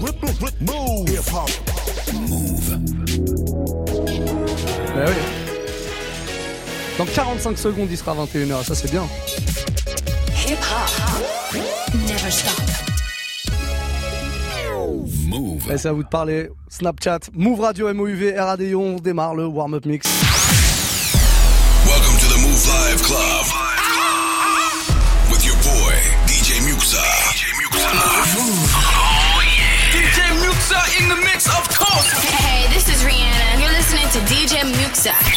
Move. Hip hop. Move. Eh oui. Dans 45 secondes, il sera 21h. Ça, c'est bien. Hip hop. Never stop. Move. À vous de parler. Snapchat, Move Radio, MOUV, RADIO. On démarre le warm-up mix.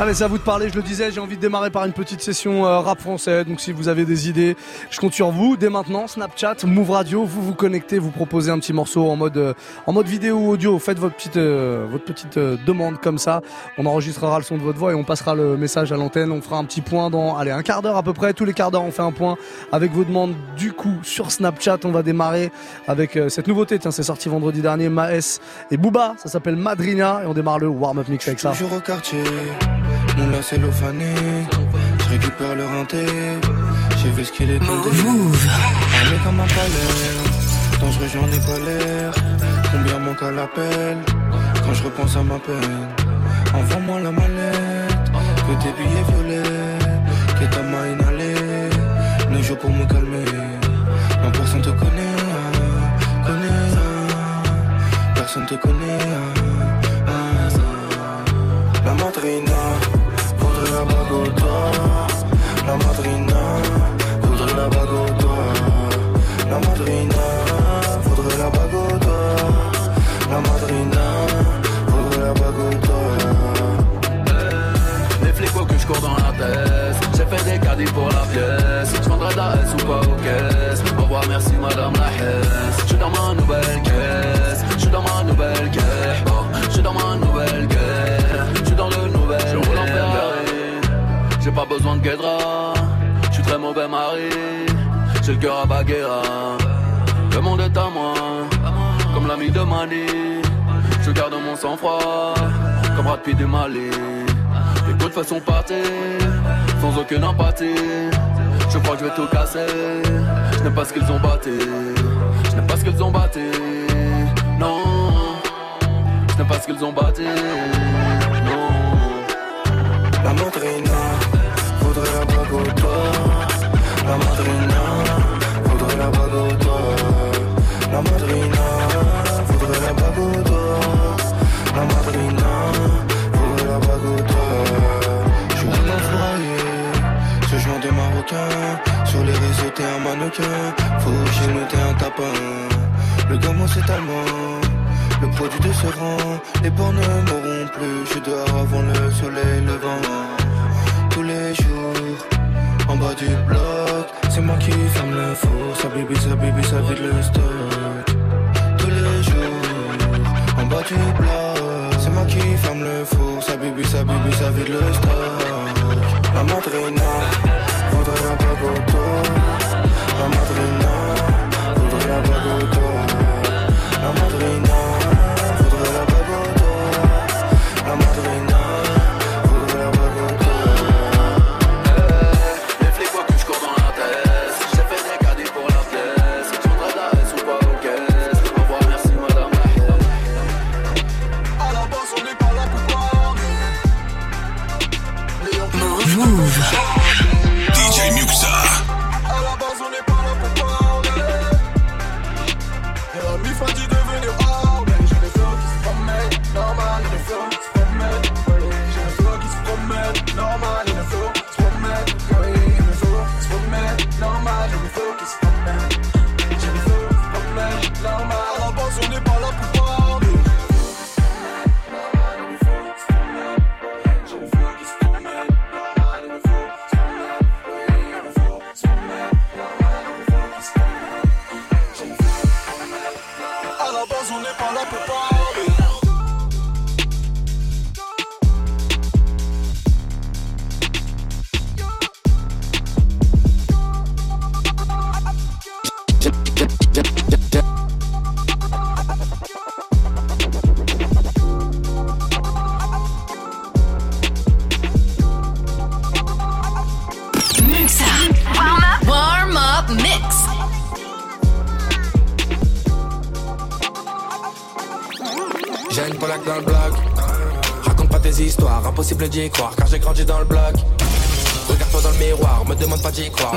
Allez, c'est à vous de parler, je le disais, j'ai envie de démarrer par une petite session euh, rap français. Donc si vous avez des idées, je compte sur vous. Dès maintenant, Snapchat, Move Radio, vous vous connectez, vous proposez un petit morceau en mode euh, en mode vidéo ou audio. Faites votre petite euh, votre petite demande comme ça. On enregistrera le son de votre voix et on passera le message à l'antenne. On fera un petit point dans allez un quart d'heure à peu près. Tous les quarts d'heure, on fait un point avec vos demandes. Du coup, sur Snapchat, on va démarrer avec cette nouveauté. Tiens, c'est sorti vendredi dernier. Maes et Booba, ça s'appelle Madrina et on démarre le warm-up mix avec ça. Mon lacet cellophane. Je récupère le rinté, j'ai vu ce qu'il est tombé. Allez comme un palais, dangereux j'en ai pas l'air. Combien manque à l'appel, quand je repense à ma peine? Envoie-moi la mallette, que tes billets violets, que ta main inhalée. Ne joue pour me calmer, non personne te connaît, connaît. Personne te connaît. Pour la pièce. Je vendrai de la S ou pas aux caisses Au revoir merci madame la Hesse Je suis dans ma nouvelle caisse. Je suis dans ma nouvelle caisse. Oh, Je suis dans ma nouvelle caisse. Je suis dans le nouvel Je roule en Ferrari. J'ai pas besoin de guédra. Je suis très mauvais mari. J'ai le cœur à Baguera. Le monde est à moi. Comme l'ami de Mani. Je garde mon sang-froid. Comme Brad Pitt du Mali. Les coups de façon partir, sans aucune empathie. Je crois que je vais tout casser. Je n'aime pas ce qu'ils ont batté. Je n'aime pas ce qu'ils ont batté. Non. Je n'aime pas ce qu'ils ont batté. Non. La madrina, faudrait la bague au. La madrina, faudrait la bague au. La madrina, faudrait la bague au. La madrina, Sur les réseaux, t'es un mannequin. Faut chez nous, t'es un tapin. Le gamin, c'est allemand. Le produit de ce rang, les porcs ne mourront plus. Je dors avant le soleil levant. Tous les jours, en bas du bloc, c'est moi qui ferme le four. Ça bibi, ça bibi, ça vide le stock. Tous les jours, en bas du bloc, c'est moi qui ferme le four. Ça bibi, ça bibi, ça vide le stock. La madrina, trouble. D'y croire car j'ai grandi dans le bloc. Regarde-toi dans le miroir, me demande pas d'y croire.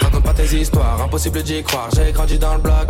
Raconte pas tes histoires, impossible d'y croire, j'ai grandi dans le bloc.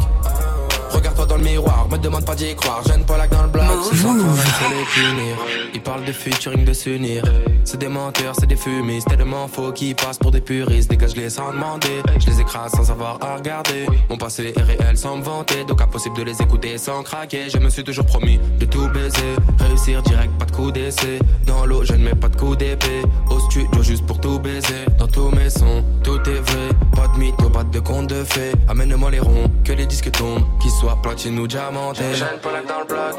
Miroir, me demande pas d'y croire, jeune Polak dans le bloc. C'est sans les punir. Ils parlent de featuring, de s'unir. C'est des menteurs, c'est des fumistes, tellement faux qu'ils passent pour des puristes. Dégage-les sans demander, je les écrase sans avoir à regarder. Mon passé est réel sans me vanter, donc impossible de les écouter sans craquer. Je me suis toujours promis de tout baiser, réussir direct, pas de coup d'essai. Dans l'eau, je ne mets pas de coup d'épée. Au studio, juste pour tout baiser. Dans tous mes sons, tout est vrai. Pas de mytho, pas de conte de fées. Amène-moi les ronds, que les disques tombent, qu'ils soient platine Jeune Polak dans le bloc.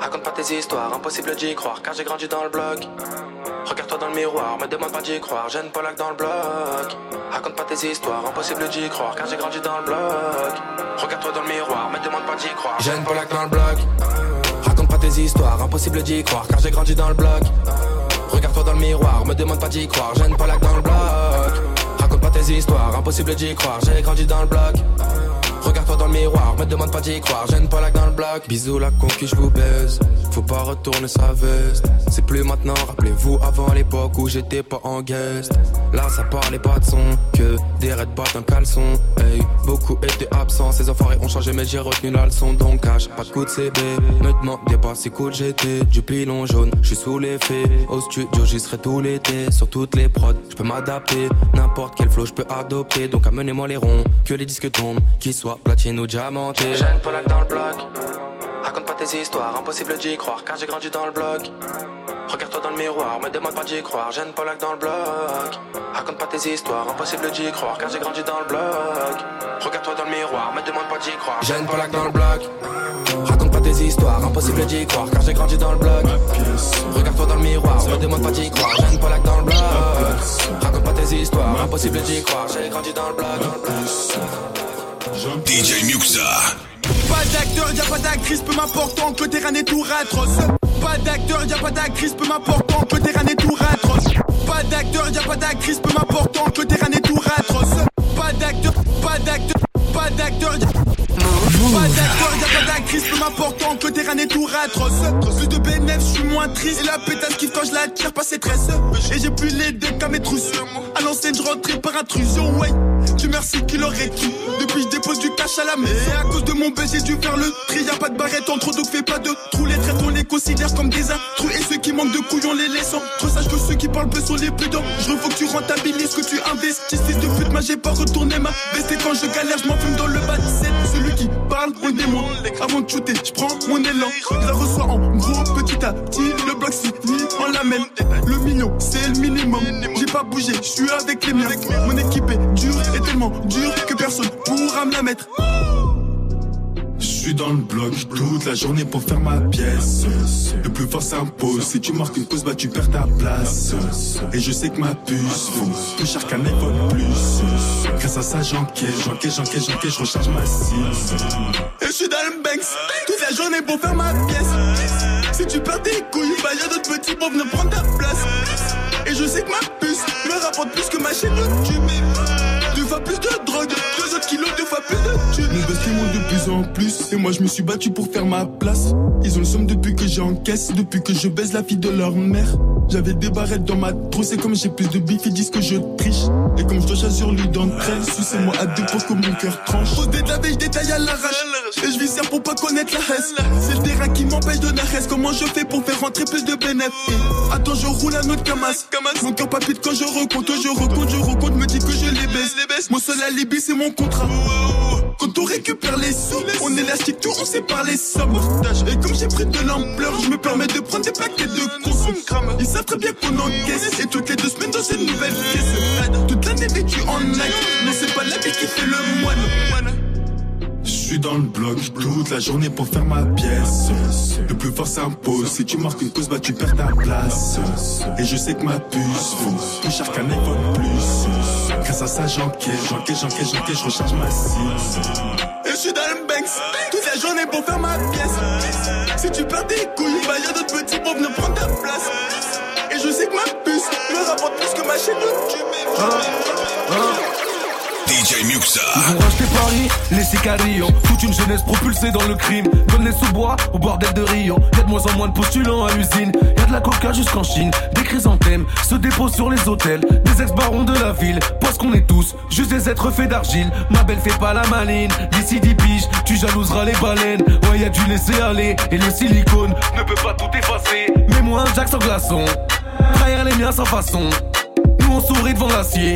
Raconte pas tes histoires, impossible d'y croire, car j'ai grandi dans le bloc. Regarde-toi dans le miroir, me demande pas d'y croire, jeune Polak dans le bloc. Raconte pas tes histoires, impossible d'y croire, car j'ai grandi dans le bloc. Regarde-toi dans le miroir, me demande pas d'y croire, jeune Polak dans le bloc. Raconte pas tes histoires, impossible d'y croire, car j'ai grandi dans le bloc. Regarde-toi dans le miroir, me demande pas d'y croire, jeune Polak dans le bloc. Raconte pas tes histoires, impossible d'y croire, j'ai grandi dans le bloc. Regarde-toi dans le miroir, me demande pas d'y croire, jeune Polak dans le bloc. Bisous la conquis, je vous baise. Faut pas retourner sa veste. C'est plus maintenant, rappelez-vous avant l'époque où j'étais pas en guest. Là ça parlait pas de son, que des raids battent un caleçon. Hey, beaucoup étaient absents, ces enfoirés ont changé mais j'ai retenu la leçon. Donc cache, pas de coup de CB. Me demandez pas si cool j'étais. Du pilon jaune, je suis sous l'effet. Au studio j'y serai tout l'été. Sur toutes les prods, je peux m'adapter. N'importe quel flow je peux adopter. Donc amenez-moi les ronds, que les disques tombent, qu'ils soient platine ou diamantés. Jeune Polak dans le bloc. Raconte pas tes histoires, impossible d'y croire car j'ai grandi dans le bloc. Regarde-toi dans le miroir, me demande pas d'y croire, jeune Polak dans le bloc. Raconte pas tes histoires, impossible d'y croire car j'ai grandi dans le bloc. Regarde-toi dans le miroir, me demande pas d'y croire, jeune Polak dans le bloc. Raconte pas tes histoires, impossible d'y croire car j'ai grandi dans le bloc. Regarde-toi dans le miroir, me demande pas d'y croire, jeune Polak dans le bloc. Raconte pas tes histoires, impossible d'y croire, j'ai grandi dans le bloc. DJ Muxa. Pas d'acteur, y'a pas d'actrice, peu m'importe que le terrain tout atroce. Pas d'acteur, y'a pas d'actrice, peu m'importe que le terrain est tout atroce. Pas d'acteur, y'a pas d'actrice, peu m'importe que le terrain est tout atroce. Pas d'acteur, pas d'acteur, pas d'acteur, pas d'acteur, y'a pas d'actrice, peu m'importe que le terrain est tout atroce. Plus de bénéfices, je suis moins triste. Et la pétasse kiffe quand je la tire, pas ses tresses. Et j'ai plus les deux qu'à mes trousses. À l'ancienne, je rentrais par intrusion, ouais. Tu merci qu'il aurait dû. Depuis, je dépose du cash à la maison. Et à cause de mon buzz, j'ai dû faire le tri. Y'a pas de barrette entre donc fais pas de trous. Les traites, on les considère comme des intrus. Et ceux qui manquent de couilles, on les laisse. Trop sage que ceux qui parlent peu sont les plus dents. Je veux que tu rentabilises ce que tu investis. Fils de pute, moi j'ai pas retourné ma veste. Et quand je galère, je m'enfume dans le bas scène. Celui qui parle, on démon. Avant de shooter, je prends mon élan. Je la reçois en gros, petit à petit. Le bloc fini, on l'amène. Le million, c'est le minimum. J'ai pas bougé, je suis avec les miens. Mon équipe est dure et tellement dure que personne pourra me la mettre. Je suis dans le bloc toute la journée pour faire ma pièce. Le plus fort s'impose. Si tu marques une pause, bah tu perds ta place. Et je sais que ma puce plus cher qu'un iPhone plus. Grâce à ça, j'encaisse, j'encaisse, j'encaisse, j'encaisse, je recharge ma cible. Et je suis dans le Banks toute la journée pour faire ma pièce. Si tu perds tes couilles, bah y'a d'autres petits pour venir prendre ta place. Et je sais que ma puce me rapporte plus que ma chaîne YouTube. Deux fois plus de drogue, deux autres kilos, deux fois plus de thunes. Mon monte de plus en plus. Et moi, je me suis battu pour faire ma place. Ils ont le somme depuis que j'encaisse, depuis que je baise la fille de leur mère. J'avais des barrettes dans ma trousse et comme j'ai plus de bif, ils disent que je triche. Et comme je dois choisir lui d'entre elles, sucez-moi à deux pour que mon cœur tranche. Pose des de la veille, je détaille à l'arrache. Et je viscère pour pas connaître la hesse. C'est le terrain qui m'empêche de naresse. Comment je fais pour faire rentrer plus de bénéfices? Attends, je roule un autre camas. Mon cœur palpite quand je recompte, je recompte, je recompte, me dit que baisse. Mon seul alibi, c'est mon contrat. Quand on récupère les sous, on élastique tout, on sépare les sommes. Et comme j'ai pris de l'ampleur, je me permets de prendre des paquets de consomme. Ils savent très bien qu'on encaisse. Et toutes les deux semaines dans une nouvelle pièce. Toute l'année vécue en night. Mais c'est pas la vie qui fait le moine. Je suis dans le bloc toute la journée pour faire ma pièce. Le plus fort s'impose. Si tu marques une cause, bah tu perds ta place. Et je sais que ma puce vaut plus cher qu'un iPhone plus. Grâce à ça, j'encaisse, j'encaisse, j'encaisse, j'encaisse, je recharge ma cible. Et je suis dans le Banks toute la journée pour faire ma pièce. Si tu perds tes couilles, bah y'a d'autres petits pour venir prendre ta place. Et je sais que ma puce me rapporte plus que ma chaîne YouTube. DJ Muxa. Ils ont racheté Paris, les sicarios. Toute une jeunesse propulsée dans le crime. Comme les sous-bois au bordel de Rio. Y'a de moins en moins de postulants à l'usine. Y'a de la coca jusqu'en Chine. Des chrysanthèmes se déposent sur les hôtels. Des ex-barons de la ville. Parce qu'on est tous juste des êtres faits d'argile. Ma belle fait pas la maline. D'ici 10 piges, tu jalouseras les baleines. Ouais, y'a du laisser aller. Et le silicone ne peut pas tout effacer. Mets-moi un jack sans glaçon. Trahir les miens sans façon. Nous on sourit devant l'acier.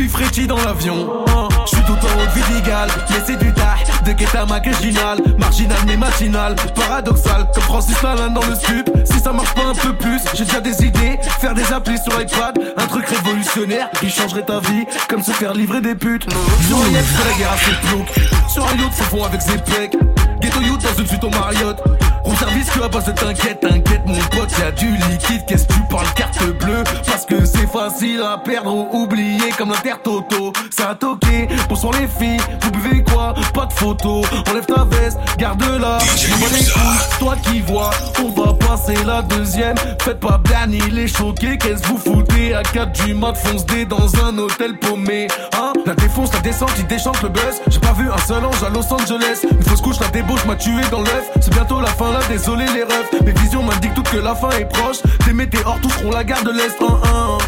Ils frétillent dans l'avion. Je suis tout en haut de Vidigal, mais c'est du tah. De Ketama que Ginal, marginal mais matinal. Paradoxal, comme Francis Lalanne dans le stup. Si ça marche pas un peu plus, j'ai déjà des idées. Faire des applis sur iPad, un truc révolutionnaire qui changerait ta vie. Comme se faire livrer des putes. Sur un yacht, la guerre à. Sur un yacht, c'est fond avec ses pecs. Ghetto youth dans une suite au Marriott. Room service que à base de t'inquiète, t'inquiète mon pote, y'a du liquide, qu'est-ce que tu parles carte bleue? Parce que c'est facile à perdre ou oublier comme l'inter-toto Ça a toqué, pour les filles, vous buvez quoi? Pas de photo, enlève ta veste, garde-la. Bats les couilles, toi qui vois, on va passer la deuxième. Faites pas Bernie, il est choqué, qu'est-ce que vous foutez? À 4 du mat, fonce dé dans un hôtel paumé. Hein? La défonce, la descente, il déchante le buzz. J'ai pas vu un seul ange à Los Angeles. Une fausse couche, la débauche m'a tué dans l'œuf. C'est bientôt la fin désolé les refs Mes visions m'indiquent toutes que la fin est proche. Des météores tous seront la gare de l'Est 1 1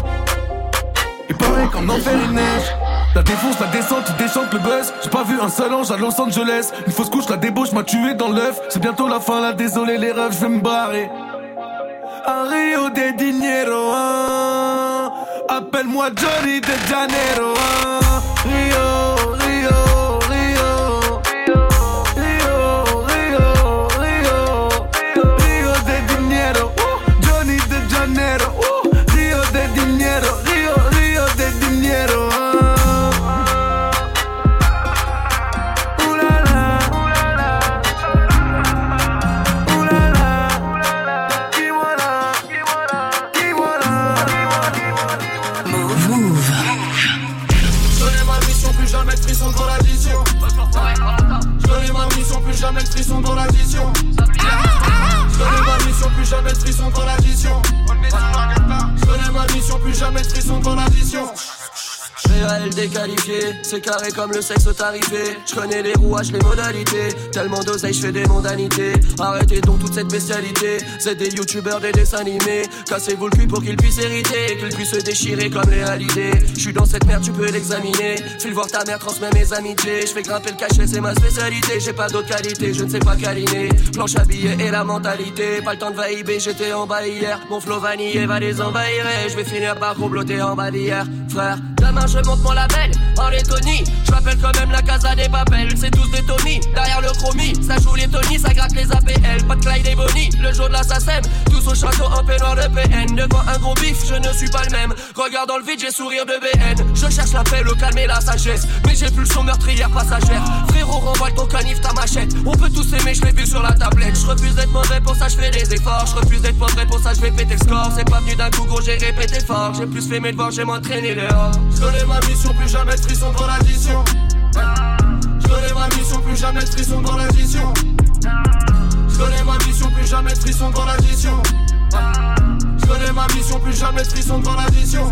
Il paraît qu'en enfer il neige. La défonce, la descente, il déchante le buzz. J'ai pas vu un seul ange à Los Angeles. Une fausse couche, la débauche m'a tué dans l'œuf. C'est bientôt la fin là, désolé les refs, je vais me barrer. À Rio de Dinero, hein. Appelle-moi Johnny de Janeiro, hein. Plus jamais de frisson dans l'addition. Je connais ma mission, plus jamais de frisson dans l'addition. Réel déqualifié, c'est carré comme le sexe tarifé. Je connais les rouages, les modalités. Tellement d'oseille, je fais des mondanités. Arrêtez donc toute cette bestialité. C'est des youtubeurs, des dessins animés. Cassez-vous le cul pour qu'ils puissent hériter. Qu'ils puissent se déchirer comme les halidés. Je suis dans cette merde, tu peux l'examiner. File voir ta mère, transmets mes amitiés. Je fais grimper le cachet, c'est ma spécialité. J'ai pas d'autre qualité, je ne sais pas câliner. Planche à billets et la mentalité. Pas le temps de vaïber, j'étais en bas hier. Mon flow vanillé va les envahir. Et je vais finir par comploter en bas d'hier. Frère, demain je monte mon label en Lettonie. Je m'appelle quand même la casa des papels. C'est tous des Tony. Derrière le chromie, ça joue les Tony, ça gratte les APL. Pas de Clyde et Bonnie, le jour de l'assassin. Tous au château en peignoir de PN. Devant un gros bif, je ne suis pas le même. Regarde dans le vide, j'ai sourire de BN. Je cherche la paix, le calme et la sagesse. Mais j'ai son meurtrière passagère. Frérot, renvoie ton canif, ta machette. On peut tous aimer, je l'ai vu sur la tablette. Je refuse d'être mauvais, pour ça je fais des efforts. Je refuse d'être pauvre, pour ça je vais péter score. C'est pas venu d'un coup, gros, j'ai répété fort. J'ai plus fait mes devoirs, j'ai m'entraîné dehors. Je connais ma mission, plus jamais de frisson dans l'addition. Je connais ma mission, plus jamais de frisson dans l'addition. Je connais ma mission, plus jamais de frisson dans l'addition. Je connais ma mission, plus jamais de frisson dans l'addition.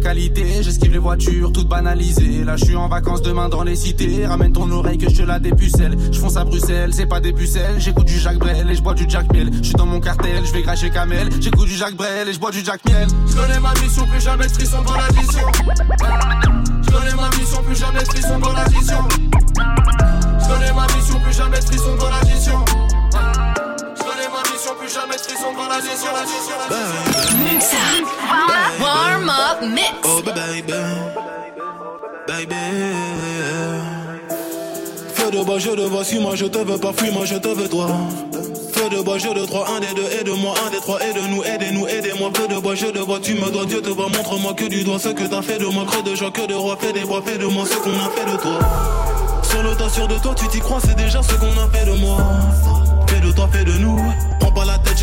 qualité. J'esquive les voitures, toutes banalisées. Là, je suis en vacances demain dans les cités. Ramène ton oreille que je te la dépucelle. Je fonce à Bruxelles, c'est pas des pucelles. J'écoute du Jacques Brel et je bois du Jack Miel. Je suis dans mon cartel, je vais cracher Kamel. J'écoute du Jacques Brel et je bois du Jack Miel. Je connais ma mission, plus jamais de frisson dans. Je connais ma mission, plus jamais de frisson dans. Je ma mission, plus jamais de frisson dans l'addition. Je mission, plus jamais de frisson dans l'addition. l'addition, l'addition. Warm up mix. Oh baby, baby. Fais de bas, je de vois, si moi je te veux pas, fuis moi je te veux toi. Fais feu de bois, jeu de trois, un des deux, aide-moi, un des trois, aide-nous, aidez-nous, aidez-moi, feu de bois, jeu de bois, tu me dois, Dieu te voit, montre-moi que du doigt ce que t'as fait de moi, creux de joie, que de roi, fais des bois, fais de moi ce qu'on a fait de toi. Sur le tas, sûr de toi, tu t'y crois, c'est déjà ce qu'on a fait de moi. Fais de toi, fais de nous,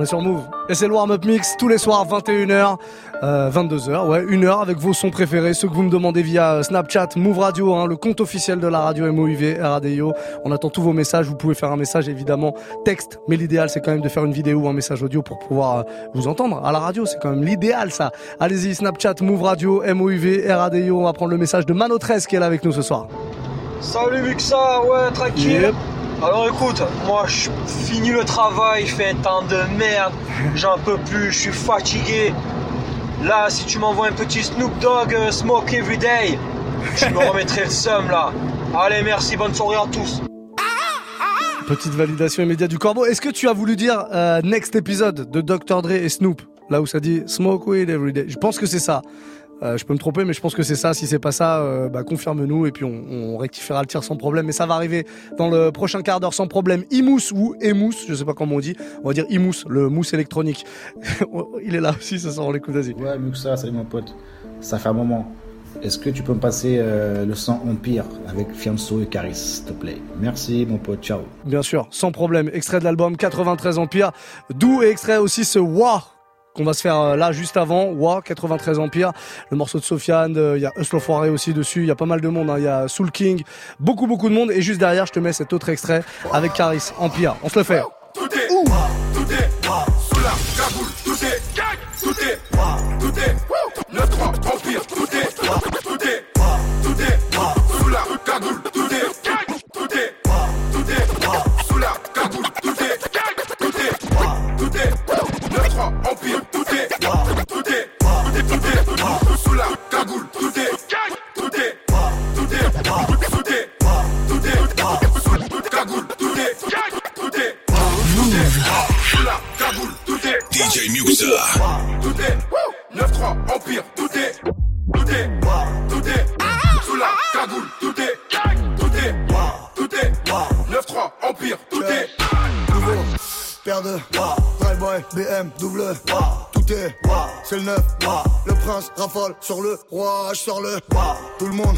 On est sur Move. Et c'est le warm-up mix tous les soirs, 21h, euh, 22h, ouais, une heure avec vos sons préférés, ceux que vous me demandez via euh, Snapchat, Move Radio, hein, le compte officiel de la radio MOUV, RADIO. On attend tous vos messages. Vous pouvez faire un message évidemment texte, mais l'idéal c'est quand même de faire une vidéo ou un message audio pour pouvoir euh, vous entendre à la radio. C'est quand même l'idéal ça. Allez-y, Snapchat, Move Radio, MOUV, RADIO. On va prendre le message de Mano 13 qui est là avec nous ce soir. Salut Muxa, ouais, tranquille. Yep. Alors écoute, moi je finis le travail, il fait un temps de merde, j'en peux plus, je suis fatigué. Là, si tu m'envoies un petit Snoop Dogg euh, Smoke Everyday, je me remettrai le seum là. Allez, merci, bonne soirée à tous. Petite validation immédiate du corbeau. Est-ce que tu as voulu dire euh, next épisode de Dr. Dre et Snoop? Là où ça dit smoke weed every day. Je pense que c'est ça. Euh, je peux me tromper, mais je pense que c'est ça. Si c'est pas ça, euh, bah, confirme-nous et puis on, on rectifiera le tir sans problème. Mais ça va arriver dans le prochain quart d'heure sans problème. Imous ou Emous, je sais pas comment on dit. On va dire Imous, le mousse électronique. Il est là aussi, ça sort, on l'écoute, vas-y. Ouais, mieux que ça, salut mon pote. Ça fait un moment. Est-ce que tu peux me passer euh, le sang Empire avec Fianso et Caris, s'il te plaît? Merci mon pote, ciao. Bien sûr, sans problème. Extrait de l'album 93 Empire. D'où est extrait aussi ce Wa qu'on va se faire euh, là juste avant. Wa 93 Empire. Le morceau de Sofiane. euh, Il y a Uslo Foiré aussi dessus. Il y a pas mal de monde. hein. Il y a Soul King. Beaucoup, beaucoup de monde. Et juste derrière, je te mets cet autre extrait avec Caris Empire. On se le fait. Tout est Ouh. tout est sous la tout est gang, tout est tout est 9-3 empire, tout est tout est tout est sous la cagoule, tout est gang, tout est tout est sous la cagoule, tout est gang, tout est tout est 9-3 empire, tout est tout est tout est sous la cagoule, tout est tout est tout est tout est tout est sous la cagoule, tout est gang, tout est sous la cagoule, tout est DJ Muxa. tout est 9-3 Empire, tout est Tout est Tout est Sous la cagoule, tout est Tout est Tout est 9-3 Empire, tout est Nouveau, paire de BM, double Tout est, c'est le neuf Le prince rafale sur le roi, je sors le Tout le monde,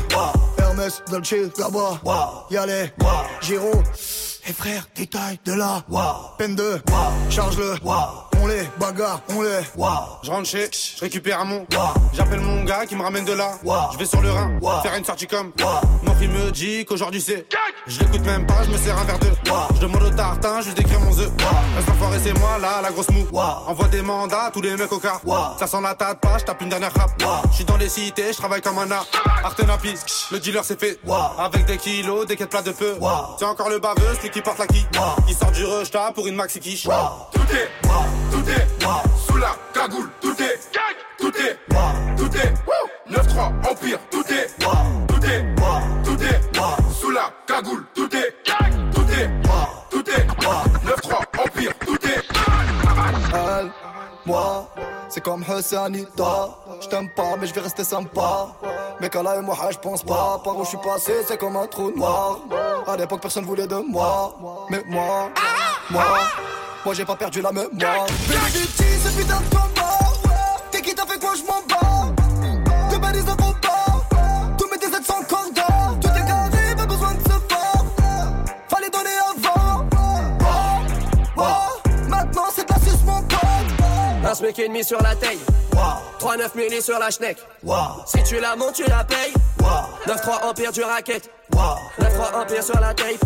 Hermès, Dolce, là-bas Y'a Giro et frère, détail de là Peine de, charge-le On les bagarre, on les Je rentre chez, je récupère un mon. J'appelle mon gars qui me ramène de là. Je vais sur le Rhin, faire une sortie comme. Il me dit qu'aujourd'hui c'est. Je l'écoute même pas, je me sers un verre de. Je demande au tartin, je décris mon œuf. Reste enfoiré, c'est moi là, la grosse mou. Envoie des mandats, tous les mecs au car. Ça sent la tête pas, je tape une dernière rap. Je suis dans les cités, je travaille comme un art. Artenapis, le dealer c'est fait. Avec des kilos, des quêtes plats de feu. C'est encore le baveux, celui qui porte la qui. Il sort du rush pour une maxi quiche. Tout est Tout est Sous la cagoule, tout est tout est Tout est 9-3 Empire, Tout est Tout est Sous la cagoule, tout est gang, tout est Tout est 9-3 Empire, tout est Elle, moi, c'est comme Hussanita. Je t'aime pas, mais je vais rester sympa. Mais quand là et moi, je pense pas. Par où je suis passé, c'est comme un trou noir. À l'époque, personne voulait de moi. Mais moi, moi, moi, j'ai pas perdu la mémoire. Ce putain de combat. T'es qui t'as fait quoi, je m'en bats. De balises pote. Last week mis sur la taille. 3-9 milli sur la schneck. Si tu la montes, tu la payes. 9-3 Empire du racket. 9-3 Empire sur la tape.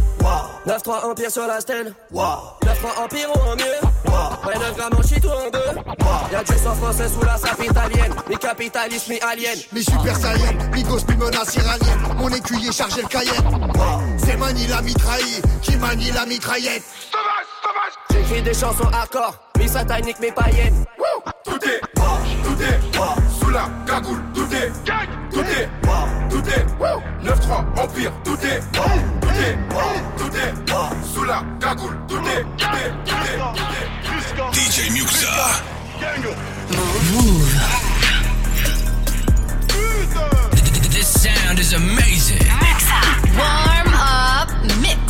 9-3 Empire sur la stèle. 9-3 Empire ou en mieux. Ouais, 9 grammes en shit ou en deux. Y'a du sang français sous la sape italienne. Mi capitaliste, mi alien. Mi super saiyan, mi gosse, mi menace iranienne. Mon écuyer chargé le Cayenne. C'est Mani la mitraille qui manie la mitraillette? J'écris des chansons hardcore. Mi satanique, mi païenne. Tout est, tout est, sous la cagoule, tout est, tout est, tout est, 9-3 Empire, tout est, tout est, tout est, sous la cagoule, tout est, tout est, tout est, DJ Muxa. Move. This sound is amazing. Warm up mix.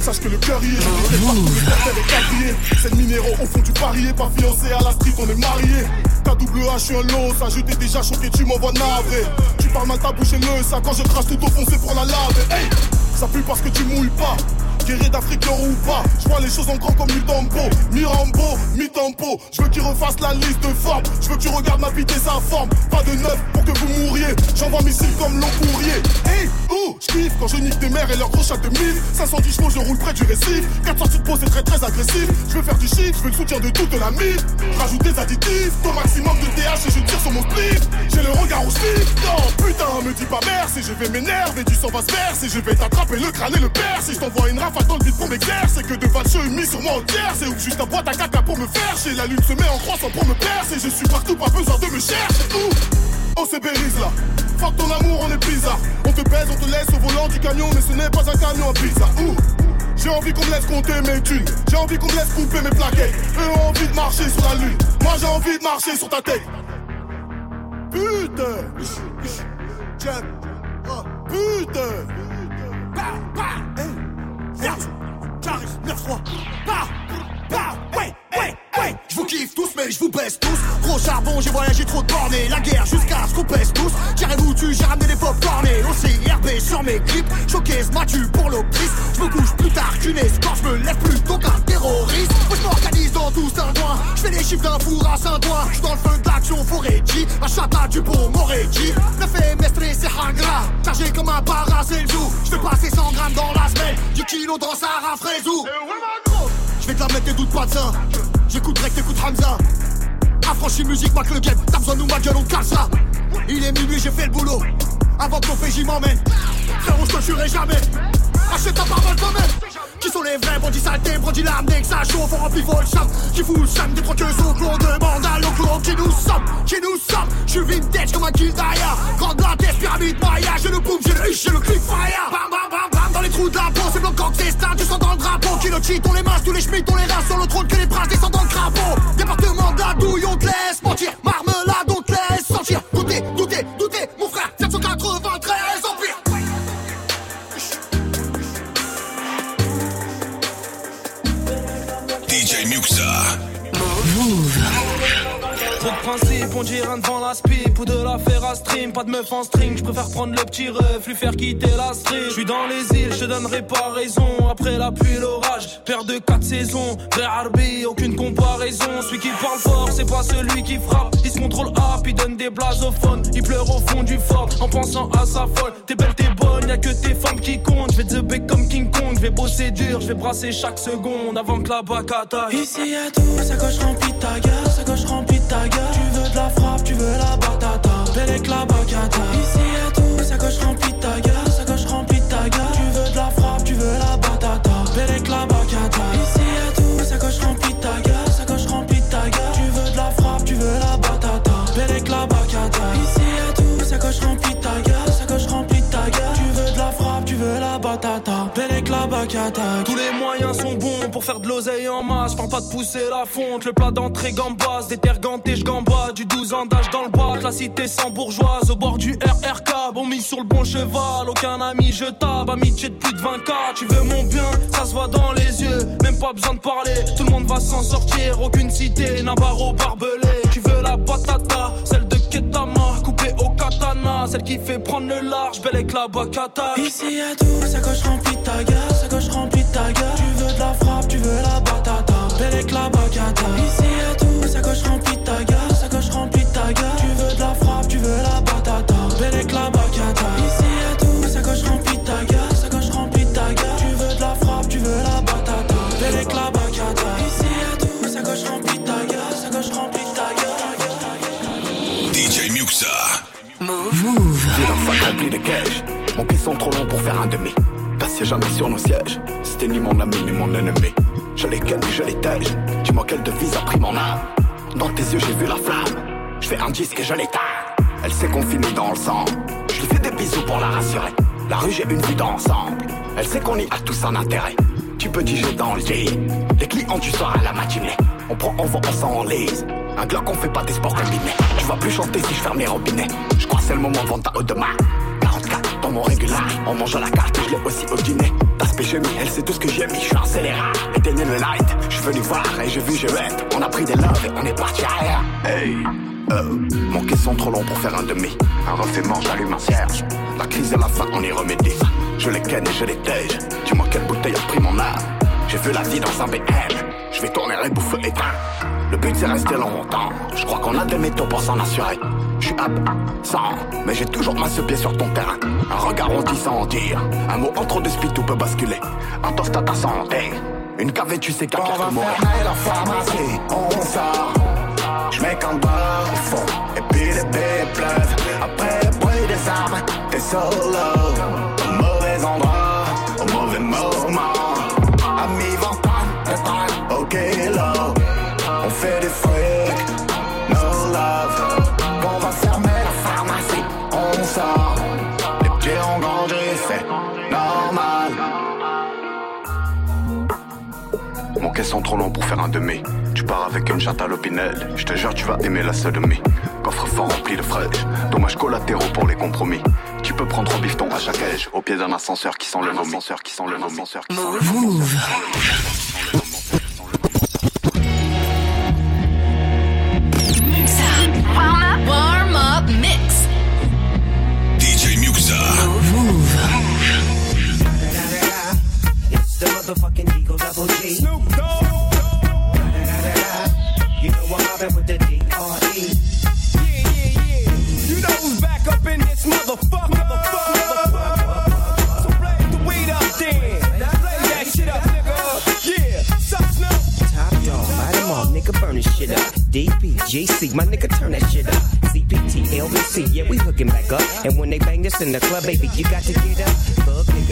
Sache que le cœur y est. Je est quadrillé. C'est le minéraux au fond du parier. Pas fiancé à la street, on est marié. Ta double H, je suis un lot. Ça, je t'ai déjà choqué, tu m'envoies navré. Tu parles mal, t'as bouché le ça. Quand je crache tout au fond, c'est pour la lave. Hey, ça pue parce que tu mouilles pas. Guerrier d'Afrique, l'euro ou pas. Je vois les choses en grand comme Mitambo. Mirambo, mi-tempo. Je veux qu'il refasse la liste de formes. Je veux que tu regardes ma vie et sa forme. Pas de neuf pour que vous mouriez. J'envoie missiles comme long courrier. Hey, oh, je kiffe quand je nique des mères et leurs gros chats de mille. 510 chevaux, je roule près du récif. 4 sorties de peau, c'est très très agressif. Je veux faire du shit, je veux le soutien de toute la mine. Rajoute des additifs, au maximum de TH et je tire sur mon slip. J'ai le regard au slip. Non, putain, me dis pas merci, je vais m'énerver. Du sang va se verser, je vais t'attraper le crâne et le père. Si je t'envoie une rafale dans le vide pour m'éclair, c'est que de valcheux mis sur moi entière. C'est ouf, juste un boîte à caca pour me faire chier. La lune se met en croissant pour me percer. Je suis partout, pas besoin de me chercher. Ouh. Oh c'est Béris là? Fuck ton amour on est bizarre On te baise, on te laisse au volant du camion Mais ce n'est pas un camion à pizza Ouh. J'ai envie qu'on me laisse compter mes thunes J'ai envie qu'on me laisse couper mes plaquettes Eux ont envie de marcher sur la lune Moi j'ai envie de marcher sur ta tête Putain Oh putain Hey Merde J'arrive 9-3 Bah Bah Ouais Ouais Ouais. Je vous kiffe tous mais je vous baisse tous. Gros charbon j'ai voyagé trop de La guerre jusqu'à ce qu'on pèse tous. J'arrive où tu j'ai ramené des pop cornés Aussi RB sur mes clips. Choqué ce matu pour l'optrice Je me couche plus tard qu'une escorte. Je me lève plus les chiffres d'un four à Saint-Ouen. Je dans le feu d'action forêt À chata du pont Moretti Le fait mestre c'est hagra Chargé comme un paracéljou Je fais passer 100 grammes dans la semaine. 10 kilos dans Sarah Fraisou Je vais te la mettre et doute pas de ça J'écoute Drake, t'écoutes Hamza. Affranchi musique, Mac le game T'as besoin de nous, ma gueule, on casse ça Il est minuit, j'ai fait le boulot. Avant que ton j'y m'emmène. Frérot, je te jurerai jamais. Achète ta parole quand même Qui sont les vrais bandits saletés Bandits l'amener que ça chauffe, on remplit champ Qui fout le cham des troqueuses au qu'on demande à l'enclos Qui nous sommes, qui nous sommes. Je suis vintage comme un Kildaya Grande latesse, pyramide Maya J'ai le boom, j'ai le hic, j'ai le click fire. Bam bam bam bam dans les trous de la peau C'est quand c'est star, du sang dans le drapeau. Qui le cheat, on les masses, tous les schmitts, on les race Sur le trône que les princes descendent dans le crapaud. Département de la douille, on te laisse mentir. Marmelade, on te laisse sentir. Doutez, doutez, doutez, mon frère 793 DJ Muxa. On dirait devant la spip ou de la faire à stream. Pas de meuf en string, je préfère prendre le petit ref, lui faire quitter la street. Je suis dans les îles, je donnerai pas raison. Après la pluie, l'orage, père de quatre saisons. Vrai Harbi, aucune comparaison. Celui qui parle fort, c'est pas celui qui frappe. Il se contrôle up, il donne des blasophones. Il pleure au fond du fort en pensant à sa folle. T'es belle, t'es bonne, y'a que tes femmes qui comptent. Je vais te comme King Kong, je vais bosser dur, je vais brasser chaque seconde avant que la bac attaque. Ici y'a tout, sa coche remplie de ta gueule, sa coche remplie ta gueule. Tu veux de la frappe, tu veux la batata. Belle avec la bacata. Ici y'a tout, Tous les moyens sont bons pour faire de l'oseille en masse. Parle pas de pousser la fonte, le plat d'entrée gambas. Des terres gantées. Du 12 ans d'âge dans le bac, la cité sans bourgeoise. Au bord du RRK, bon mis sur le bon cheval. Aucun ami, je tape, amitié de plus de 20K. Tu veux mon bien, ça se voit dans les yeux. Même pas besoin de parler, tout le monde va s'en sortir. Aucune cité, Navarro barbelé. Tu veux la patata, celle de Ketama, coupée katana. celle qui fait prendre le large, belle avec la bacata. Ici y'a tout, sa coche remplie de ta gueule, sa coche remplie de ta gueule. Tu veux de la frappe, tu veux la batata, belle avec la bacata. Ici y'a tout, sa coche remplie de ta gueule, sa coche remplie de ta gueule. Move. J'ai la sac rempli de cash. Mon pieds sont trop longs pour faire un demi. T'assieds jamais sur nos sièges. C'était ni mon ami ni mon ennemi. Je les ken je les tège. Dis-moi quelle devise a pris mon âme. Dans tes yeux, j'ai vu la flamme. Je fais un disque et je l'éteins. Elle sait qu'on finit dans le sang. Je lui fais des bisous pour la rassurer. La rue, j'ai une vie d'ensemble. Elle sait qu'on y a tous un intérêt. Tu peux diger dans le lit. Les clients, tu sors à la matinée. On prend, on vend, on s'enlise. Un Glock, on fait pas des sports combinés. Tu vas plus chanter si je ferme les robinets. Je crois c'est le moment de vendre ta haute de main. 44 dans mon régular. On mange à la carte je l'ai aussi au dîner. D'aspect j'ai mis, elle sait tout ce que j'ai mis. Je suis un scélérat. Éteignez le light. Je suis venu voir et j'ai vu, j'ai. On a pris des loves et on est parti ailleurs. Hey. Euh, mon caisson trop long pour faire un demi. Un refait mort, j'allume un cierge. La crise et la fin, on y remédie. Je les ken et je les tège. Dis-moi quelle bouteille a pris mon âme. J'ai vu la vie dans un BM. Je vais tourner les bouffes éteints. Le but c'est rester longtemps. Je crois qu'on a des métaux pour s'en assurer. Je suis absent, mais j'ai toujours ma pied sur ton terrain. Un regard on dit sans dire. Un mot entre deux speed tout peut basculer. Un toast à ta santé. Une cave tu sais qu'à On va fermer la pharmacie, on sort. Je mets qu'un bar au fond, et puis les bébés pleuvent. Après le bruit des armes, t'es solo. Au mauvais endroit, au mauvais moment. Amis ventane, le train, au Caisson trop long pour faire un demi. Tu pars avec une chatte à l'opinel. Je te jure, tu vas aimer la sodomie. Coffre fort rempli de fraîches. Dommages collatéraux pour les compromis. Tu peux prendre bifton à chaque âge. Au pied d'un ascenseur qui sent le vomi. Ascenseur qui sent le vomi. Ascenseur qui sent le vomi. Warm up, mix. DJ Muxa. It's the motherfucking Eagle Double G. Snoop Dogg. You know I'm mobbing with the D.R.E. Yeah, yeah, yeah. You know who's back up in this motherfucker. So blaze the weed up then. Blaze that shit up, nigga. Yeah. Sup, Snoop? Top dog, light 'em off, nigga, burn this shit up. DPGC, my nigga, turn that shit up. CPT, LBC, yeah, we hooking back up. And when they bang this in the club, baby, you got to get up. Thug niggas,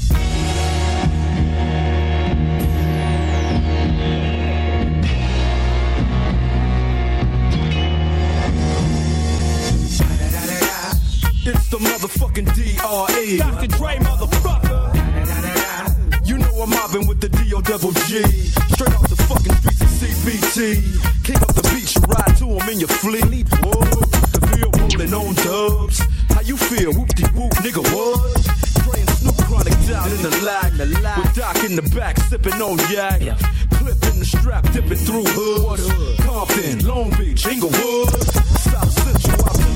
It's the motherfucking D.R.E. Dr. Dre, motherfucker. You know I'm mobbing with the D.O. double G. Straight off the fucking streets of CBT. King up the beach, you ride to him in your fleet. Whoa, the field rolling on dubs. How you feel? Whoop de whoop, nigga, what? And Snoop Chronic down in the lag. With Doc in the back, sipping on yak. Clip in the strap, dipping through hoods. Compton, Long Beach, Inglewood. South Central,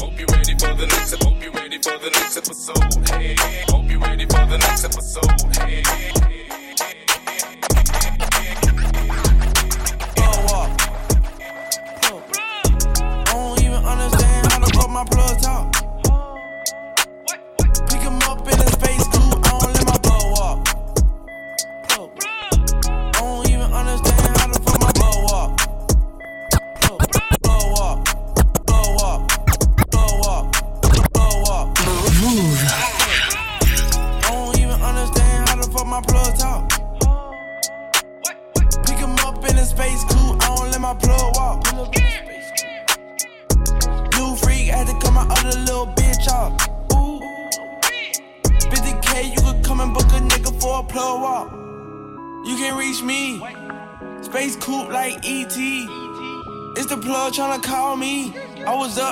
Hope you ready for the next. Hope ready for the next. Hope you ready for the next. Episode. Hey, hope you're ready for the next episode. Hey. I don't even understand how the fuck my plug talk.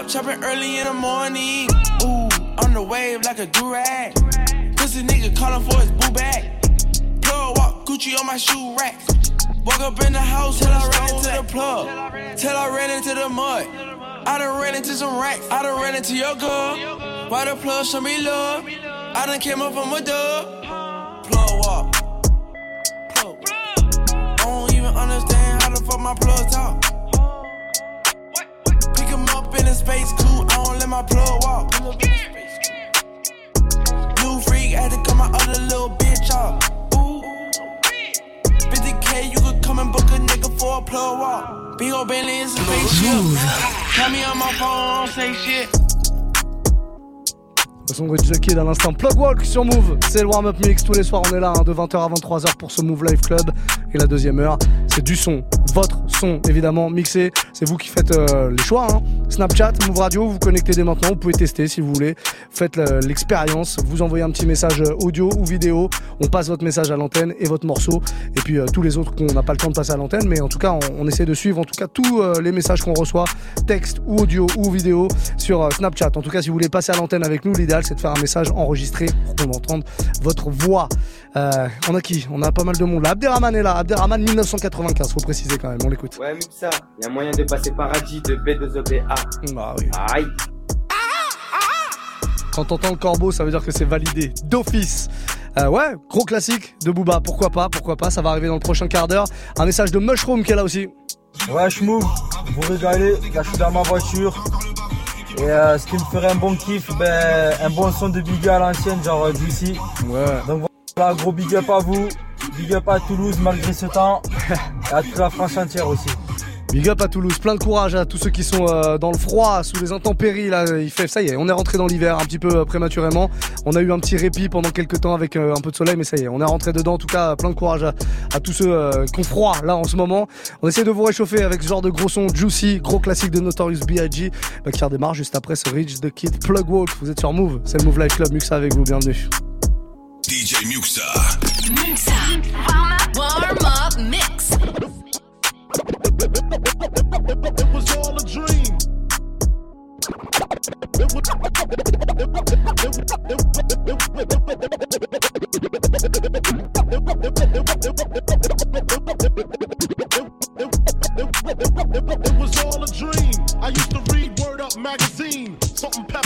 Up chopping early in the morning. Ooh, on the wave like a durag. Pussy nigga calling for his boo bag. Plug walk, Gucci on my shoe rack. Walk up in the house till I ran into the plug. Till I ran into the mud. I done ran into some racks. I done ran into your girl. Why the plug show me love? I done came up from a dub. Plug walk. Plug. I don't even understand how the fuck my plug talk. In a space. I don't let my walk. New freak had to cut my other little bitch off. Ooh. 50k, you could come and book a nigga for a plug walk. Big ol' Bentley is a spaceship. Tell me on my phone, say à l'instant. Plug Walk sur Move. C'est le warm-up mix. Tous les soirs, on est là hein, de 20h à 23h pour ce Move Live Club. La deuxième heure, c'est du son. Votre son, évidemment, mixé. C'est vous qui faites euh, les choix. Hein. Snapchat, Move Radio, vous vous connectez dès maintenant. Vous pouvez tester si vous voulez. Faites euh, l'expérience. Vous envoyez un petit message euh, audio ou vidéo. On passe votre message à l'antenne et votre morceau. Et puis tous les autres qu'on n'a pas le temps de passer à l'antenne. Mais en tout cas, on, essaie de suivre en tout cas tous les messages qu'on reçoit, texte ou audio ou vidéo sur Snapchat. En tout cas, si vous voulez passer à l'antenne avec nous, l'idéal c'est de faire un message enregistré pour qu'on entende votre voix. On a qui? On a pas mal de monde là. Abderrahman est là. Abderrahman 1995, faut préciser quand même. On l'écoute. Ouais, Mixa, il y a moyen de passer par Adi de B2OBA. Bah oui. Aïe. Quand t'entends le corbeau, ça veut dire que c'est validé d'office. Euh, ouais, gros classique de Booba. Pourquoi pas Pourquoi pas Ça va arriver dans le prochain quart d'heure. Un message de Mushroom qui est là aussi. Ouais, je move, vous régalez. Là, je suis dans ma voiture. Et euh, ce qui me ferait un bon kiff, ben, un bon son de Big à l'ancienne, genre euh, d'ici. Ouais. Donc voilà, gros big up à vous. Big up à Toulouse malgré ce temps. Et à toute la France entière aussi. Big up à Toulouse, plein de courage à tous ceux qui sont euh, dans le froid, sous les intempéries. Là, il fait, ça y est, on est rentré dans l'hiver un petit peu euh, prématurément. On a eu un petit répit pendant quelques temps avec euh, un peu de soleil, mais ça y est, on est rentré dedans. En tout cas, plein de courage à, tous ceux qui ont froid là en ce moment. On essaie de vous réchauffer avec ce genre de gros son juicy, gros classique de Notorious B.I.G. bah, qui redémarre juste après ce Rich the Kid Plug Walk. Vous êtes sur Move, c'est le Move Life Club, Muxa avec vous, bienvenue. DJ Muxa. Muxa. Warm up, warm up mix. It was all a dream. It was, it was all a dream. I used to read Word Up magazine, salt and pepper and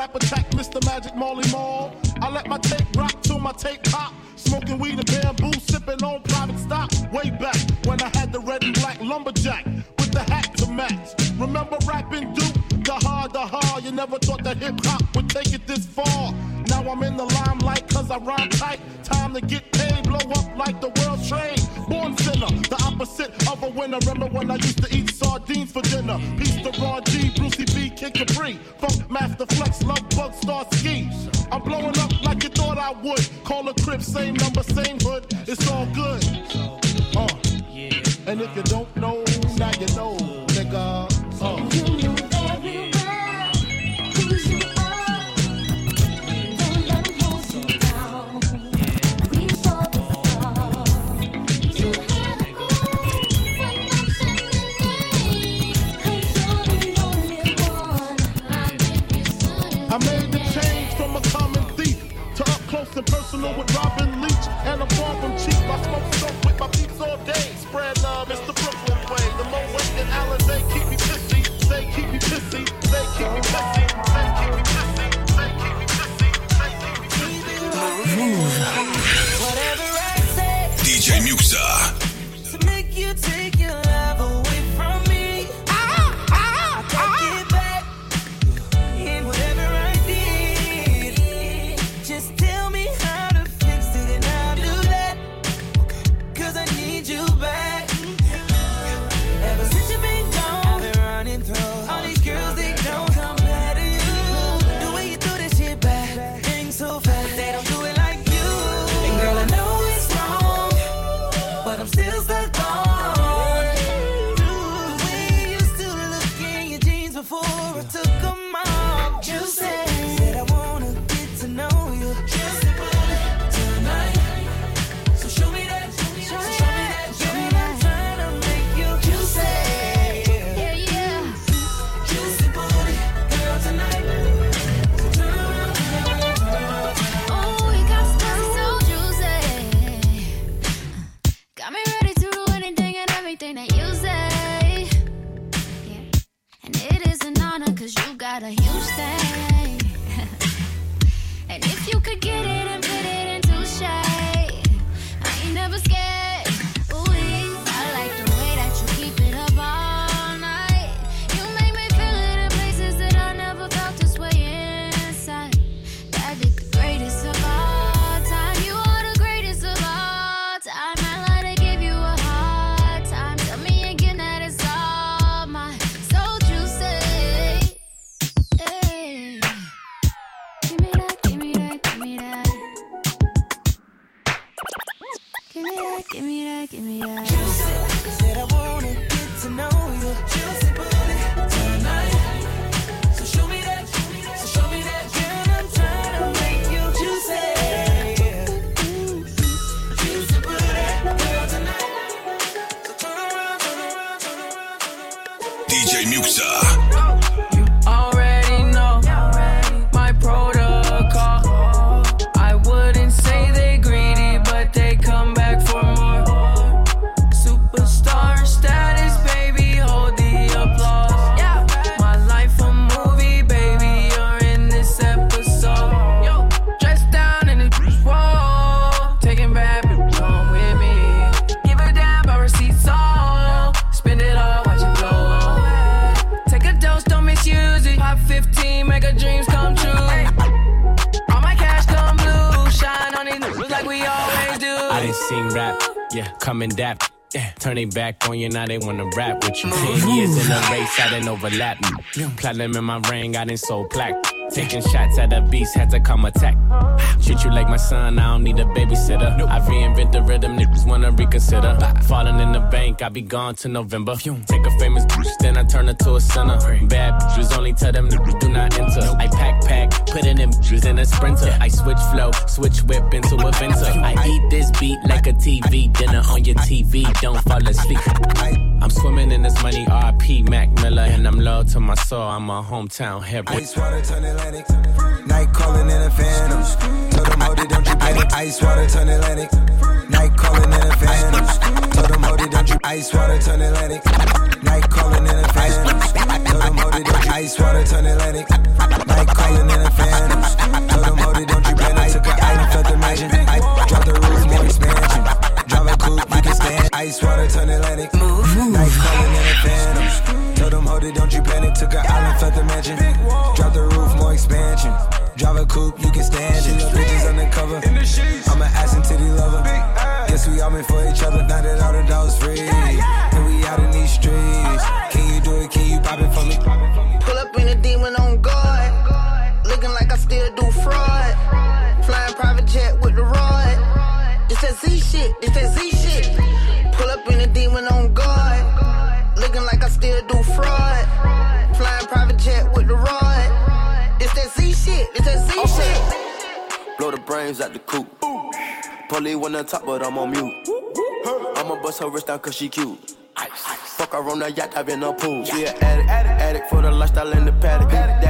Saturday, rap DJ yeah, come and dap. Yeah. Turn they back on you, now they wanna rap with you. Ten years in a race, I didn't overlap me. Platinum in my ring, I didn't sold plaque. Taking shots at the beast, had to come attack. Treat you like my son, I don't need a babysitter. I reinvent the rhythm, niggas wanna reconsider. Falling in the bank, I be gone to November. Take a famous bitch, then I turn her to a sinner. Bad bitches only tell them niggas do not enter. I pack pack, put in them bitches in a sprinter. I switch flow, switch whip into a Venter. I eat this beat like a TV dinner on your TV. Don't fall asleep. I'm swimming in this money, RP Mac Miller, and I'm loyal to my soul. I'm a hometown hero. Ice water turn Atlantic. Night calling in a phantom. Told them, hold it, don't you panic. Ice water turn Atlantic. Night calling in a phantom. Told them, hold it, don't you ice water turn Atlantic. Night calling in a phantom. Told them, hold it, don't you ice water turn Atlantic. Night calling in a phantom. Told them, hold it, don't you panic. Took an island, felt the magic. I dropped the roof, more expansion. Drive a coupe, you can stand. Ice water turn Atlantic. Night calling in a phantom. Told them, hold it, don't you panic. Took an island, felt the mansion. Drop the roof, coupe, you can stand it. Bitches undercover. I'm an ass and titty lover. Guess we all meant for each other. Now that Blow the the coop. Polly on top, but I'm on mute. I'ma bust her wrist down cause she cute. Fuck her on the yacht, I've been a pool. She an addict, addict for the lifestyle in the paddock.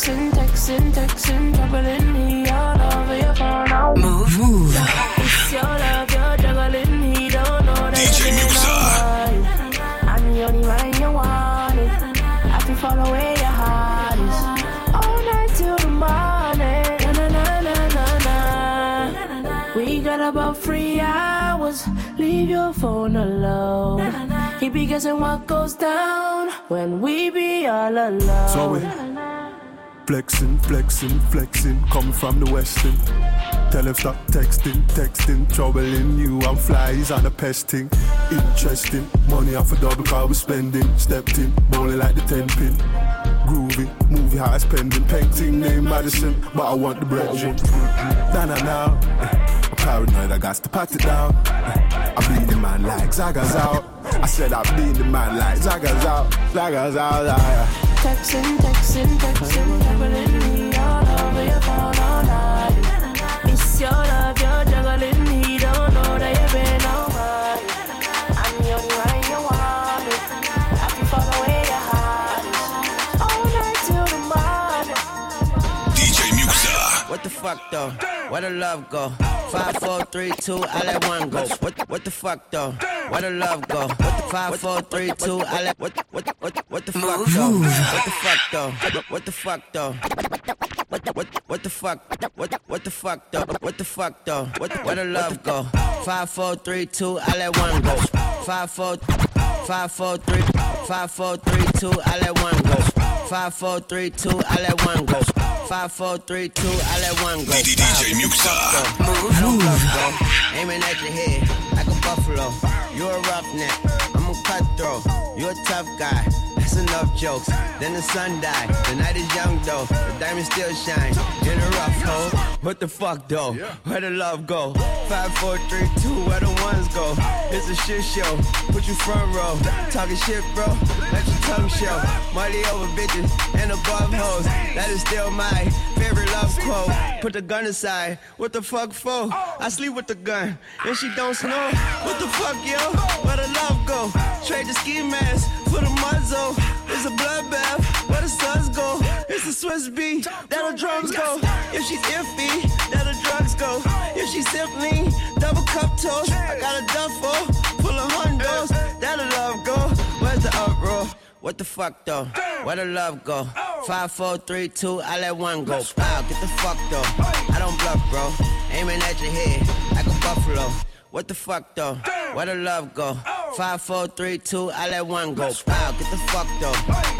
Texting, texting, texting, juggling me all over your phone. Move, move. It's your love, you're juggling me, don't know that DJ I'm the only one you want it. I can follow where your heart is. All night till the morning. Na, na, na, na, na, na. We got about three hours. Leave your phone alone. He be guessing what goes down when we be all alone. So we flexing, flexing, flexing, coming from the western. Tell him stop texting, texting, troubling you. I'm flies on a pesting. Interesting, money off a double car we spending. Stepped in, bowling like the 10 pin. Groovy, movie high spending. Painting name Madison, but I want the bread. Nah, nah, nah. Paranoid, I got to pat it down. I bleed the man like Zaga's out. I said I bleed the man like Zaga's out. Zaga's out, yeah. Texting, texting, texting, juggling me all over your phone all night. It's your love, you're juggling fuck though? Where the love go? Five, four, three, two, I let one go. What what the fuck though? Where the love go? What the five, four, three, two, I let what what what what the fuck though? What the fuck though? What the fuck though? What what what the fuck? What what the fuck though? What the fuck though? What where the love go? Five, four, three, two, I let one go. Five, four, five, four, three, five, four, three, two, I let one go. Five, four, three, two, I let one go. Five, four, three, two, I let one go. DJ Muxa. Move, move. Aiming at your head like a buffalo. You're a roughneck. I'm a cutthroat. You're a tough guy. That's enough jokes. Then the sun died. The night is young though. The diamond still shine. In a rough hole. What the fuck though? Where the love go? Five, four, three, two. Where the ones go? It's a shit show. Put you front row. Talking shit, bro. Let your tongue show. Money over bitches and above hoes. That is still my favorite love quote. Put the gun aside. What the fuck for? I sleep with the gun. And she don't snow. What the fuck, yo? Where the love go? Trade the ski mask for the muzzle. It's a bloodbath. Where the suns go? It's a Swiss beat. That the drums go. If she's iffy, that the drugs go. If she's simply double cup toast, I got a duffel full of hundos. That the love go. Where's the uproar? What the fuck though? Where the love go? Five, four, three, two, I let one go. Wow, get the fuck though. I don't bluff, bro. Aiming at your head like a buffalo. What the fuck though? Where the love go? Five, four, three, two, I let one go. Wow, get the fuck though.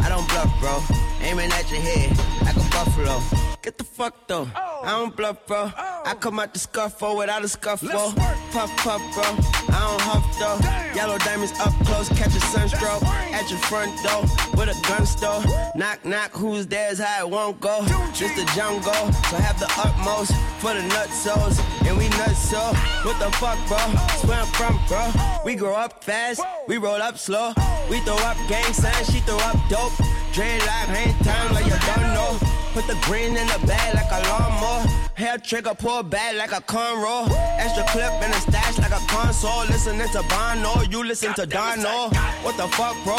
I don't bluff, bro. Aiming at your head like a buffalo. Get the fuck though. I don't bluff, bro. I come out the scuffle without a scuffle. Puff, puff, bro. I don't huff though. Yellow diamonds up close, catch a sunstroke at your front door with a gun store. Knock, knock, who's there's how it won't go. Just the jungle, so have the utmost for the nutsos. And we nuts so. What the fuck, bro? That's where I'm from, bro. We grow up fast, we roll up slow. We throw up gang signs, she throw up dope. Dreadlock, hang time like you don't know. Put the green in the bag like a lawnmower. Hair trigger, pull back like a cornrow. Extra clip in a stash like a console. Listening to Bono, you listen to Dono. What the fuck, bro?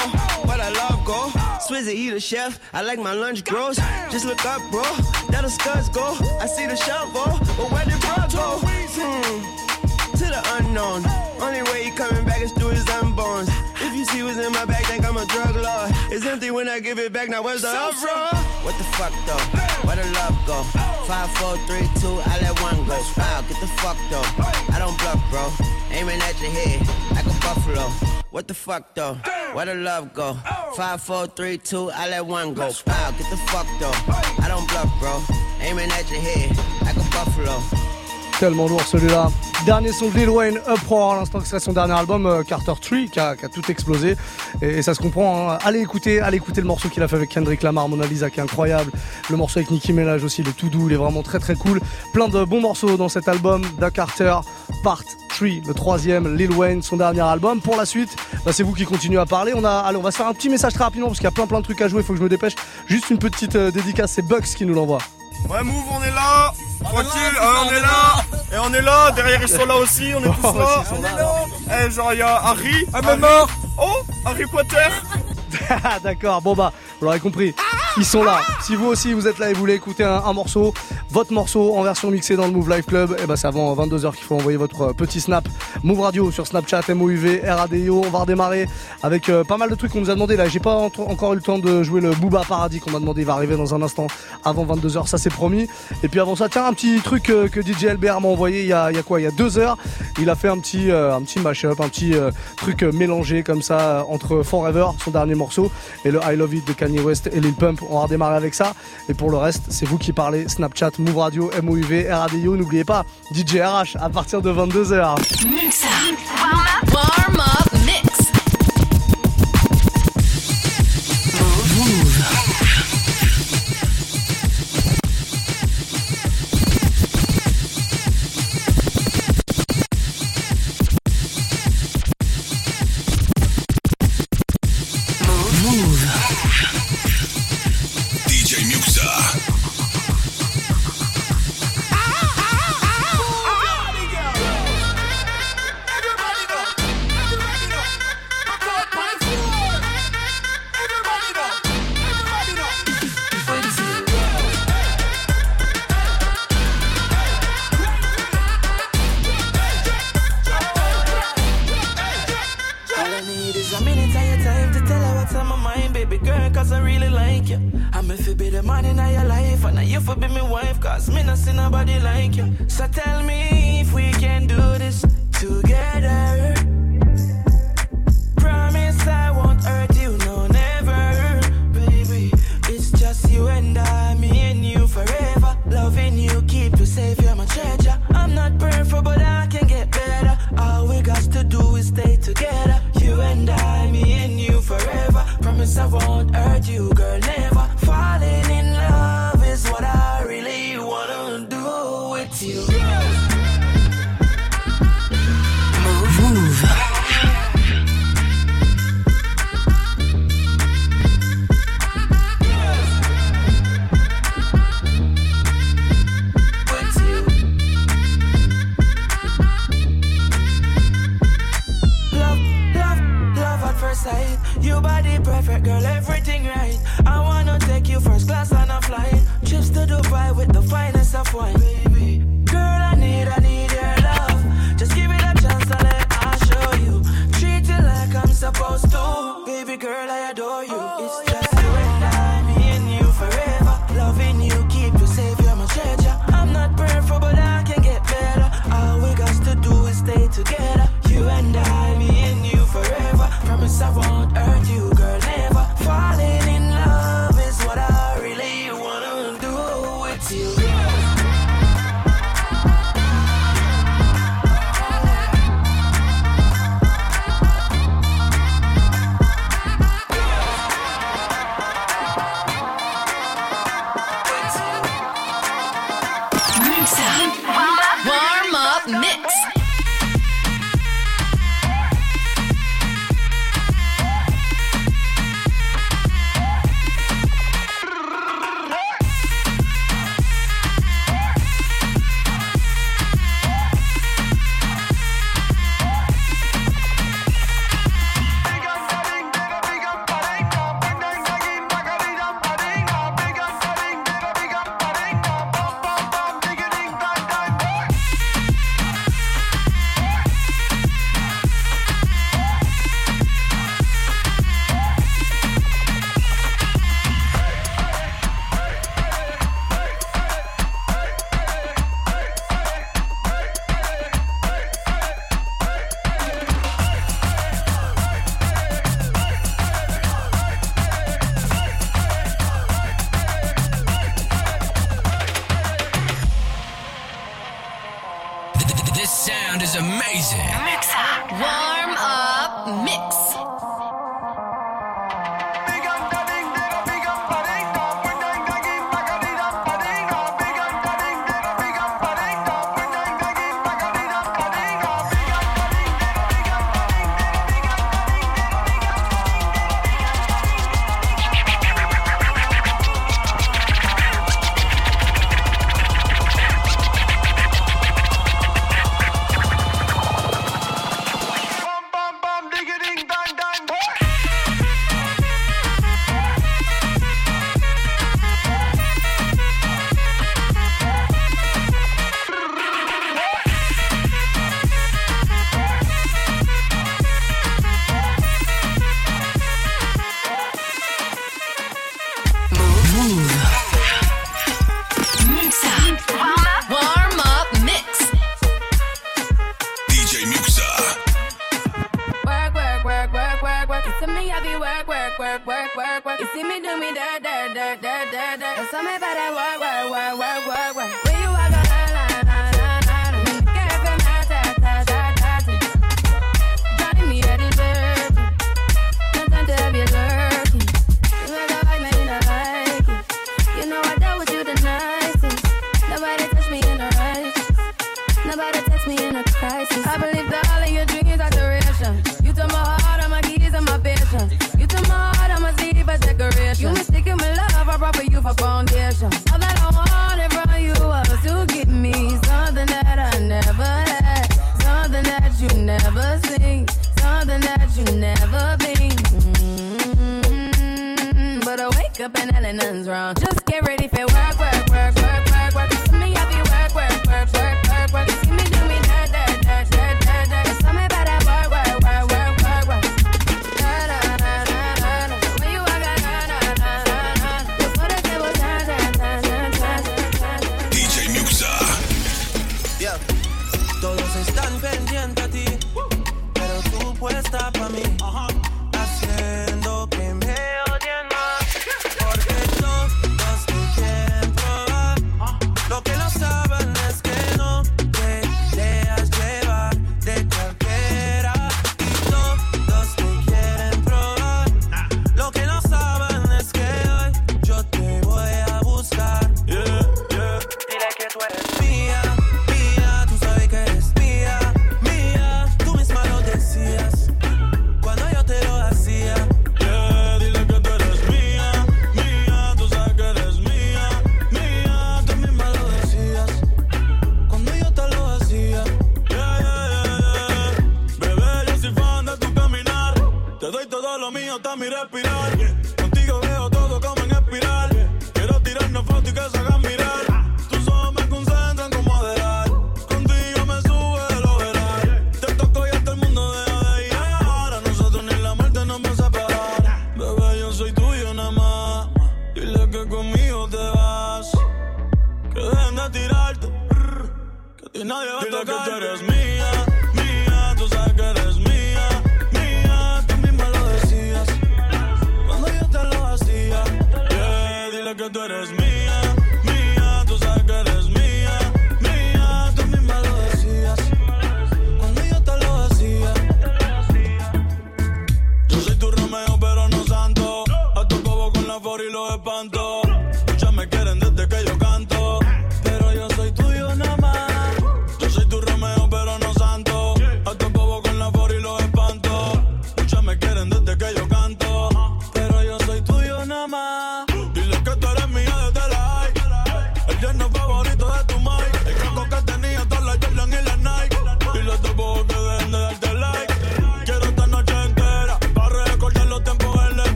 Where the love go? Swizzy, he the chef. I like my lunch gross. Just look up, bro. That'll scuds go. I see the shovel, but where did bro go? Hmm. To the unknown. Only way he coming back is through his unborns. If you see what's in my bag, think I'm a drug lord. It's empty when I give it back. Now where's the uproar? What the fuck though? Where the love go? Five, four, three, two. I let one go. Wow, get the fuck though. I don't bluff, bro. Aiming at your head like a buffalo. What the fuck though? Where the love go? Five, four, three, two. I let one go. Wow, get the fuck though. I don't bluff, bro. Aiming at your head like a buffalo. Tellement lourd celui-là. Dernier son de Lil Wayne, Uproar, à l'instant que serait son dernier album, euh, Carter Tree, qui a, tout explosé. Et, ça se comprend. hein. Allez écouter, allez écouter le morceau qu'il a fait avec Kendrick Lamar, Mona Lisa, qui est incroyable. Le morceau avec Nicki Minaj aussi, est tout doux, il est vraiment très très cool. Plein de bons morceaux dans cet album, Da Carter, Part 3, le troisième, Lil Wayne, son dernier album. Pour la suite, bah, c'est vous qui continuez à parler. On a, allez, on va se faire un petit message très rapidement parce qu'il y a plein plein de trucs à jouer. Il faut que je me dépêche. Juste une petite euh, dédicace, c'est Bugs qui nous l'envoie. Ouais, Move, on est là. Tranquille, euh, on est là. Et on est là. Derrière, ils sont là aussi. On est tous là. Eh, genre, il y a Harry. Ah, même mort. Oh, Harry Potter. D'accord, bon bah, vous l'aurez compris, ils sont là. Si vous aussi vous êtes là et vous voulez écouter un, morceau, votre morceau en version mixée dans le Move Live Club, et bah c'est avant 22h qu'il faut envoyer votre euh, petit snap Move Radio sur Snapchat, MOUV, RADIO. On va redémarrer avec euh, pas mal de trucs qu'on nous a demandé là. J'ai pas en- encore eu le temps de jouer le Booba Paradis qu'on m'a demandé, il va arriver dans un instant avant 22h, ça c'est promis. Et puis avant ça, tiens, un petit truc euh, que DJ LBR m'a envoyé il y, a, quoi? Il y a deux heures. Il a fait un petit, un petit mashup, un petit truc mélangé comme ça entre Forever, son dernier morceau, et le I Love It de Kanye West et Lil Pump. On va redémarrer avec ça. Et pour le reste, c'est vous qui parlez. Snapchat, Move Radio, MOUV, RADIO. N'oubliez pas, DJ RH à partir de 22h. Mix up. Warm up. Girl, I adore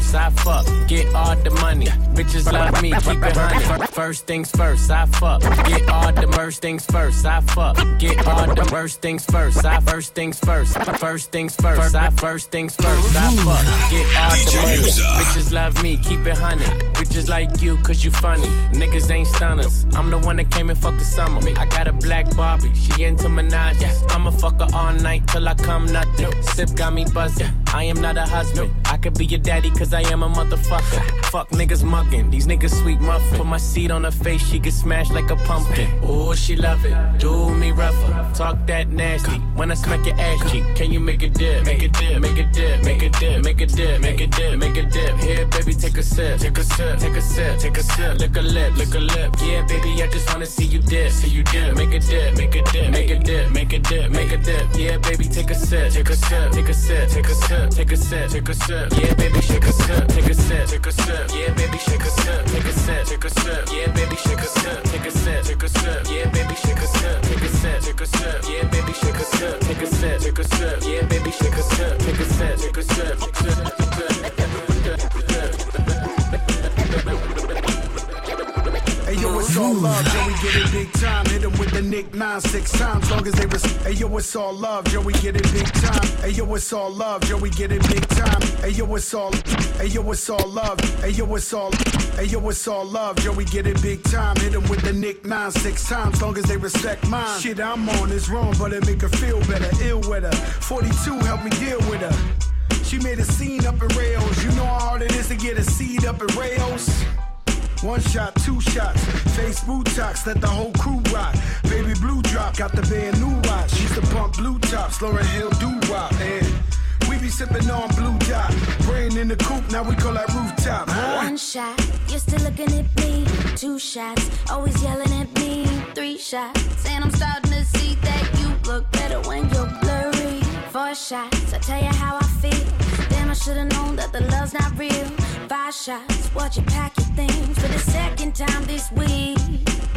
first, I fuck, get all the money. Bitches love me, keep it honey. First things first, I fuck, get all the first things first, I fuck, get all the first things first, I first things first, first things first, I first things first, I fuck, get all the money. Bitches love me, keep it honey. Bitches like you, cause you funny. Niggas ain't stunners. I'm the one that came and fucked the summer. I got a black Barbie, she into Minaj. I'ma fuck her all night till I come nothing. Sip got me buzzing. I am not a husband. Could be your daddy, cause I am a motherfucker. Fuck niggas mugging, these niggas sweet muffin. Put my seed on her face, she get smashed like a pumpkin. Oh, she love it. Do me rougher. Talk that nasty. When I smack your ass cheek, can you make a dip? Make a dip, make a dip, make a dip, make a dip, make a dip, make a dip. Here, baby, take a sip, take a sip, take a sip, take a sip. Lick a lip, lick a lip. Yeah, baby, I just wanna see you dip, see you dip. Make a dip, make a dip, make a dip, make a dip, make a dip. Yeah, baby, take a sip, take a sip, take a sip, take a sip, take a sip, take a sip. Yeah, baby, shake a sip, take a sip, take a sip. Yeah, baby, shake a sip, take a sip, take a sip. Yeah, baby, shake a sip, take a sip, take a sip. Yeah, baby, shake a sip, take a sip, take a sip. Yeah, baby, shake a sip, take a sip, take a sip. Yeah, baby, shake a sip, take a sip, take a sip. Hey yo, it's all love, Joey get it big time. Hit him with the Nick 9 six times, long as they res- Hey yo, it's all love, Joey get it big time. Hey yo, it's all love, Joey get it big time. Hey yo, it's all. Hey yo, it's all love. Hey yo, it's all. Hey yo, it's all love, Joey get it big time. Hit him with the Nick 9 six times, long as they respect mine. Shit, I'm on is wrong, but it make her feel better. Ill with her. 42 help me deal with her. She made a scene up in rails. You know how hard it is to get a seed up in rails. One shot, two shots, face Botox, let the whole crew rock. Baby blue drop, got the band new watch. Used to pump blue tops, Lauren Hill do wop, and we be sipping on blue dot. Brain in the coop, now we call that rooftop. Huh? One shot, you're still looking at me. Two shots, always yelling at me. Three shots, and I'm starting to see that you look better when you're blurry. Four shots, I tell you how I feel. Should've known that the love's not real. Five shots, watch you pack your things for the second time this week.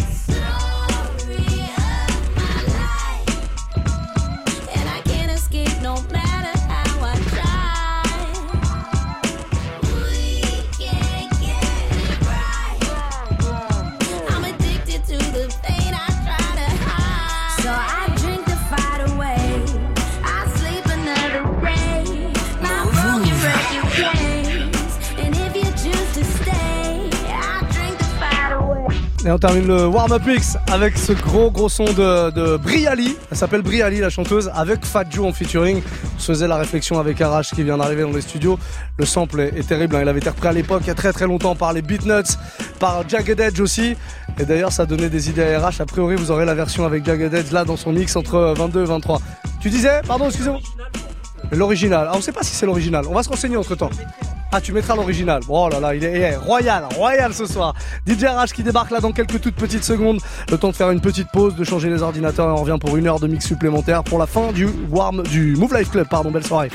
Et on termine le warm-up mix avec ce gros gros son de, Briali. Elle s'appelle Briali, la chanteuse, avec Fat Joe en featuring. On se faisait la réflexion avec Arash qui vient d'arriver dans les studios. Le sample est, terrible. hein. Il avait été repris à l'époque, il y a très très longtemps, par les Beatnuts, par Jagged Edge aussi. Et d'ailleurs, ça donnait des idées à RH. A priori, vous aurez la version avec Jagged Edge là dans son mix entre 22 et 23. Tu disais Pardon, excusez-moi L'original. Ah, on sait pas si c'est l'original. On va se renseigner entre temps. Ah, tu mettras l'original. Oh là là, il est royal, royal ce soir. DJ RH qui débarque là dans quelques toutes petites secondes. Le temps de faire une petite pause, de changer les ordinateurs et on revient pour une heure de mix supplémentaire pour la fin du Warm, du Move Life Club. Pardon, belle soirée.